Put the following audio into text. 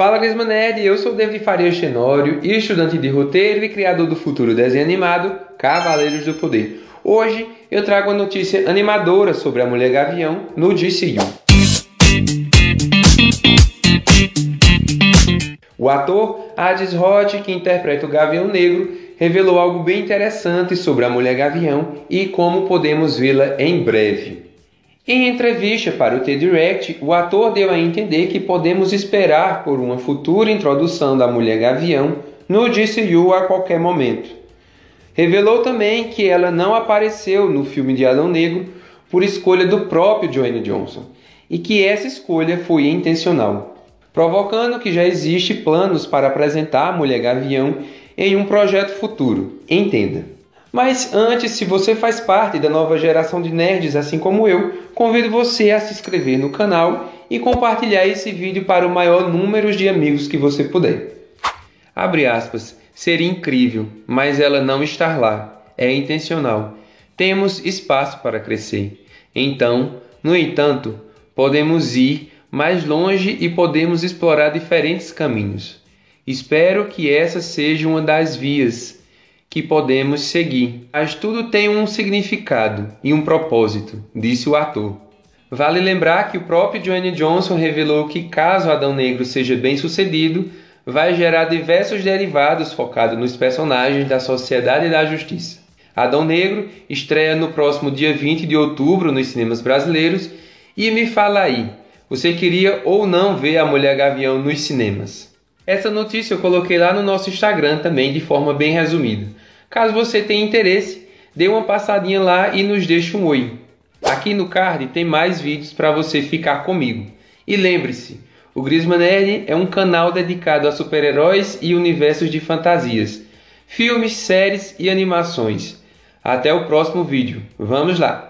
Fala Grisma Nerd, eu sou David Faria Xenório, estudante de roteiro e criador do futuro desenho animado Cavaleiros do Poder. Hoje eu trago uma notícia animadora sobre a Mulher Gavião no DCU. O ator Hades Roth, que interpreta o Gavião Negro, revelou algo bem interessante sobre a Mulher Gavião e como podemos vê-la em breve. Em entrevista para o T-Direct, o ator deu a entender que podemos esperar por uma futura introdução da Mulher Gavião no DCU a qualquer momento. Revelou também que ela não apareceu no filme de Adão Negro por escolha do próprio Dwayne Johnson e que essa escolha foi intencional, provocando que já existe planos para apresentar a Mulher Gavião em um projeto futuro. Entenda. Mas antes, se você faz parte da nova geração de nerds assim como eu, convido você a se inscrever no canal e compartilhar esse vídeo para o maior número de amigos que você puder. Abre aspas. Seria incrível, mas ela não está lá. É intencional. Temos espaço para crescer. Então, no entanto, podemos ir mais longe e podemos explorar diferentes caminhos. Espero que essa seja uma das vias que podemos seguir. Mas tudo tem um significado e um propósito, disse o ator. Vale lembrar que o próprio Dwayne Johnson revelou que caso Adão Negro seja bem sucedido, vai gerar diversos derivados focados nos personagens da Sociedade da Justiça. Adão Negro estreia no próximo dia 20 de outubro nos cinemas brasileiros e me fala aí, você queria ou não ver a Mulher Gavião nos cinemas? Essa notícia eu coloquei lá no nosso Instagram também de forma bem resumida. Caso você tenha interesse, dê uma passadinha lá e nos deixe um oi. Aqui no card tem mais vídeos para você ficar comigo. E lembre-se, o Grisman Nerd é um canal dedicado a super-heróis e universos de fantasias, filmes, séries e animações. Até o próximo vídeo. Vamos lá!